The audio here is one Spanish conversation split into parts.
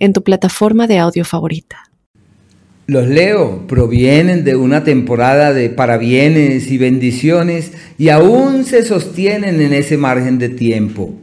en tu plataforma de audio favorita. Los leo provienen de una temporada de parabienes y bendiciones y aún se sostienen en ese margen de tiempo.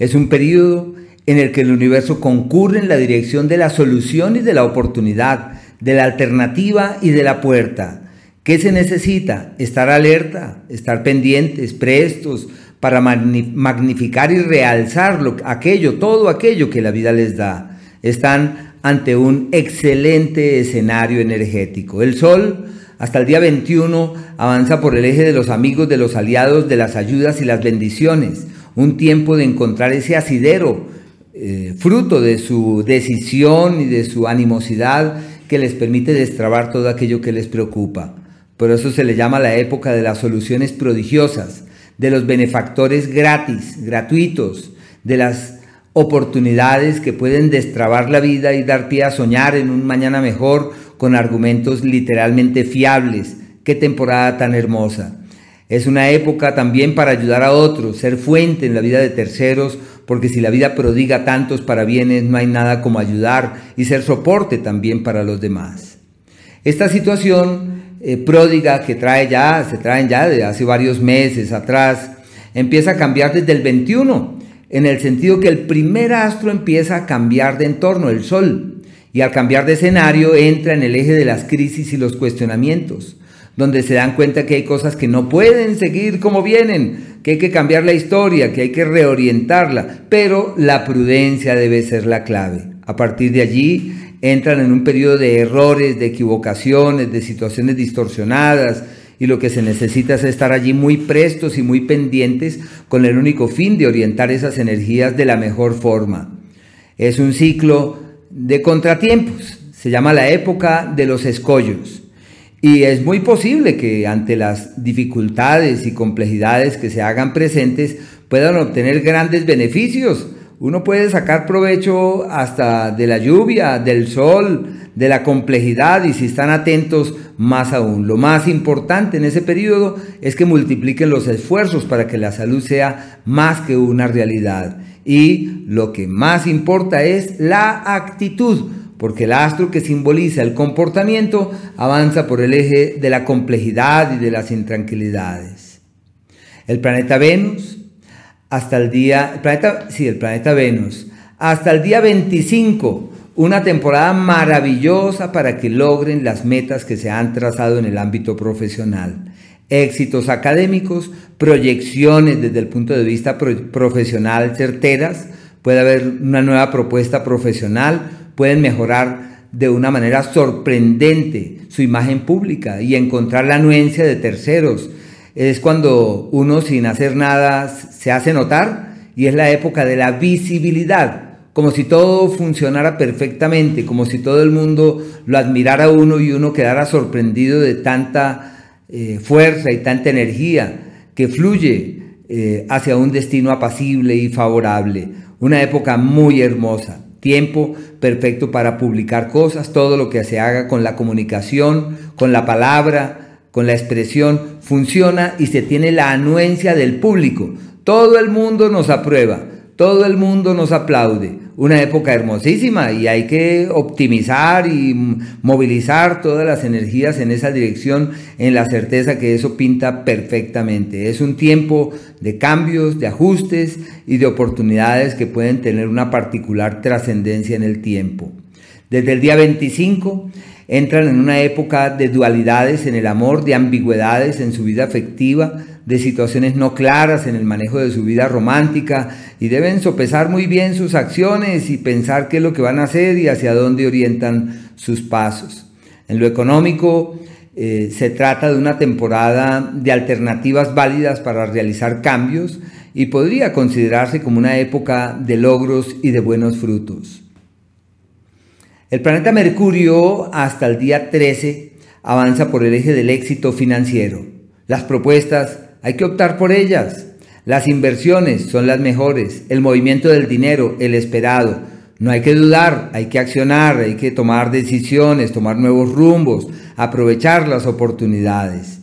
Es un periodo en el que el universo concurre en la dirección de la solución y de la oportunidad, de la alternativa y de la puerta. ¿Qué se necesita? Estar alerta, estar pendientes, prestos para magnificar y realzar aquello, todo aquello que la vida les da están ante un excelente escenario energético. El Sol, hasta el día 21, avanza por el eje de los amigos, de los aliados, de las ayudas y las bendiciones. Un tiempo de encontrar ese asidero, eh, fruto de su decisión y de su animosidad que les permite destrabar todo aquello que les preocupa. Por eso se le llama la época de las soluciones prodigiosas, de los benefactores gratis, gratuitos, de las oportunidades que pueden destrabar la vida y dar pie a soñar en un mañana mejor con argumentos literalmente fiables. Qué temporada tan hermosa. Es una época también para ayudar a otros, ser fuente en la vida de terceros, porque si la vida prodiga tantos para bienes, no hay nada como ayudar y ser soporte también para los demás. Esta situación eh, pródiga que trae ya, se traen ya de hace varios meses atrás, empieza a cambiar desde el 21 en el sentido que el primer astro empieza a cambiar de entorno, el Sol, y al cambiar de escenario entra en el eje de las crisis y los cuestionamientos, donde se dan cuenta que hay cosas que no pueden seguir como vienen, que hay que cambiar la historia, que hay que reorientarla, pero la prudencia debe ser la clave. A partir de allí entran en un periodo de errores, de equivocaciones, de situaciones distorsionadas, y lo que se necesita es estar allí muy prestos y muy pendientes con el único fin de orientar esas energías de la mejor forma. Es un ciclo de contratiempos, se llama la época de los escollos. Y es muy posible que ante las dificultades y complejidades que se hagan presentes puedan obtener grandes beneficios. Uno puede sacar provecho hasta de la lluvia, del sol, de la complejidad y si están atentos más aún. Lo más importante en ese periodo es que multipliquen los esfuerzos para que la salud sea más que una realidad. Y lo que más importa es la actitud, porque el astro que simboliza el comportamiento avanza por el eje de la complejidad y de las intranquilidades. El planeta Venus, hasta el día, el planeta, el planeta Venus, hasta el día 25 una temporada maravillosa para que logren las metas que se han trazado en el ámbito profesional. Éxitos académicos, proyecciones desde el punto de vista profesional certeras, puede haber una nueva propuesta profesional, pueden mejorar de una manera sorprendente su imagen pública y encontrar la anuencia de terceros. Es cuando uno sin hacer nada se hace notar y es la época de la visibilidad como si todo funcionara perfectamente, como si todo el mundo lo admirara a uno y uno quedara sorprendido de tanta eh, fuerza y tanta energía que fluye eh, hacia un destino apacible y favorable. Una época muy hermosa, tiempo perfecto para publicar cosas, todo lo que se haga con la comunicación, con la palabra, con la expresión, funciona y se tiene la anuencia del público. Todo el mundo nos aprueba, todo el mundo nos aplaude una época hermosísima y hay que optimizar y movilizar todas las energías en esa dirección en la certeza que eso pinta perfectamente. Es un tiempo de cambios, de ajustes y de oportunidades que pueden tener una particular trascendencia en el tiempo. Desde el día 25 entran en una época de dualidades en el amor, de ambigüedades en su vida afectiva, de situaciones no claras en el manejo de su vida romántica y deben sopesar muy bien sus acciones y pensar qué es lo que van a hacer y hacia dónde orientan sus pasos. En lo económico, eh, se trata de una temporada de alternativas válidas para realizar cambios y podría considerarse como una época de logros y de buenos frutos. El planeta Mercurio hasta el día 13 avanza por el eje del éxito financiero. Las propuestas hay que optar por ellas. Las inversiones son las mejores, el movimiento del dinero, el esperado. No hay que dudar, hay que accionar, hay que tomar decisiones, tomar nuevos rumbos, aprovechar las oportunidades.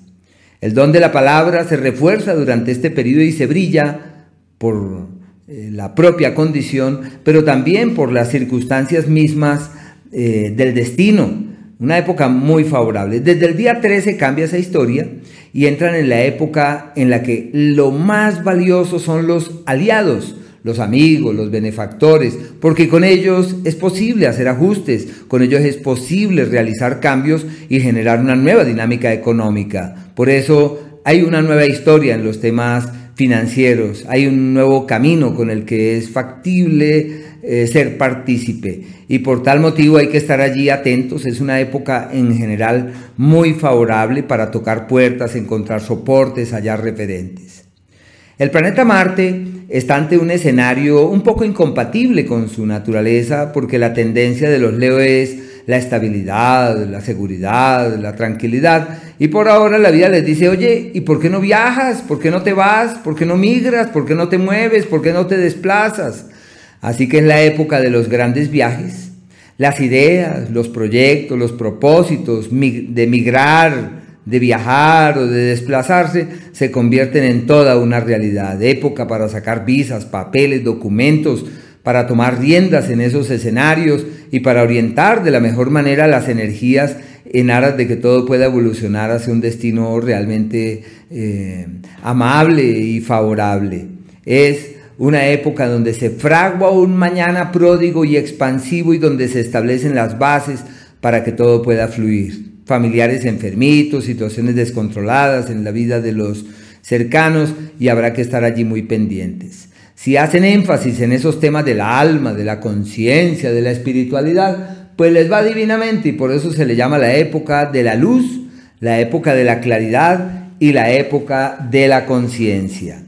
El don de la palabra se refuerza durante este periodo y se brilla por eh, la propia condición, pero también por las circunstancias mismas eh, del destino. Una época muy favorable. Desde el día 13 cambia esa historia y entran en la época en la que lo más valioso son los aliados, los amigos, los benefactores, porque con ellos es posible hacer ajustes, con ellos es posible realizar cambios y generar una nueva dinámica económica. Por eso hay una nueva historia en los temas financieros, hay un nuevo camino con el que es factible eh, ser partícipe y por tal motivo hay que estar allí atentos. Es una época en general muy favorable para tocar puertas, encontrar soportes, hallar referentes. El planeta Marte está ante un escenario un poco incompatible con su naturaleza porque la tendencia de los Leo es la estabilidad, la seguridad, la tranquilidad. Y por ahora la vida les dice, oye, ¿y por qué no viajas? ¿Por qué no te vas? ¿Por qué no migras? ¿Por qué no te mueves? ¿Por qué no te desplazas? Así que es la época de los grandes viajes. Las ideas, los proyectos, los propósitos de migrar, de viajar o de desplazarse se convierten en toda una realidad. Época para sacar visas, papeles, documentos, para tomar riendas en esos escenarios y para orientar de la mejor manera las energías en aras de que todo pueda evolucionar hacia un destino realmente eh, amable y favorable. Es una época donde se fragua un mañana pródigo y expansivo y donde se establecen las bases para que todo pueda fluir. Familiares enfermitos, situaciones descontroladas en la vida de los cercanos y habrá que estar allí muy pendientes. Si hacen énfasis en esos temas del alma, de la conciencia, de la espiritualidad, pues les va divinamente y por eso se le llama la época de la luz, la época de la claridad y la época de la conciencia.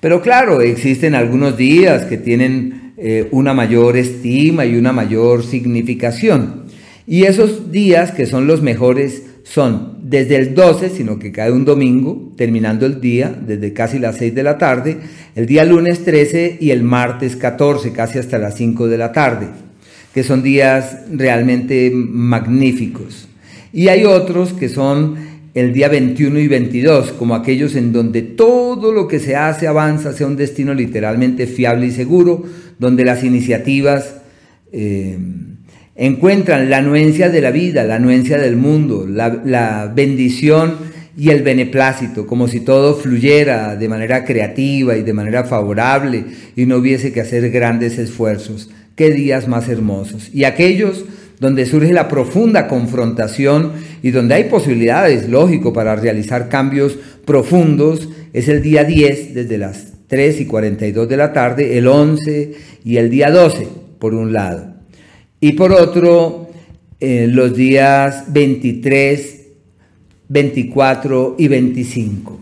Pero claro, existen algunos días que tienen eh, una mayor estima y una mayor significación. Y esos días que son los mejores son desde el 12, sino que cae un domingo, terminando el día, desde casi las 6 de la tarde, el día lunes 13 y el martes 14, casi hasta las 5 de la tarde, que son días realmente magníficos. Y hay otros que son el día 21 y 22, como aquellos en donde todo lo que se hace avanza hacia un destino literalmente fiable y seguro, donde las iniciativas eh, encuentran la anuencia de la vida, la anuencia del mundo, la, la bendición y el beneplácito, como si todo fluyera de manera creativa y de manera favorable y no hubiese que hacer grandes esfuerzos. Qué días más hermosos. Y aquellos donde surge la profunda confrontación y donde hay posibilidades, lógico, para realizar cambios profundos, es el día 10 desde las 3 y 42 de la tarde, el 11 y el día 12, por un lado. Y por otro, eh, los días 23, 24 y 25.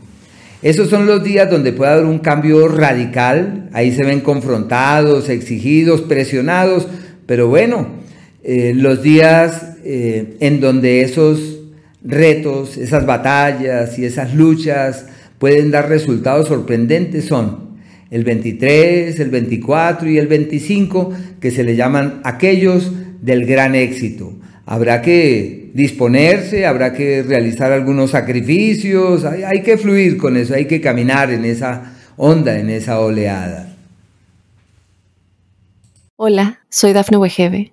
Esos son los días donde puede haber un cambio radical, ahí se ven confrontados, exigidos, presionados, pero bueno, eh, los días eh, en donde esos retos, esas batallas y esas luchas pueden dar resultados sorprendentes son el 23, el 24 y el 25, que se le llaman aquellos del gran éxito. Habrá que disponerse, habrá que realizar algunos sacrificios, hay, que fluir con eso, hay que caminar en esa onda, en esa oleada. Hola, soy Dafne Wegebe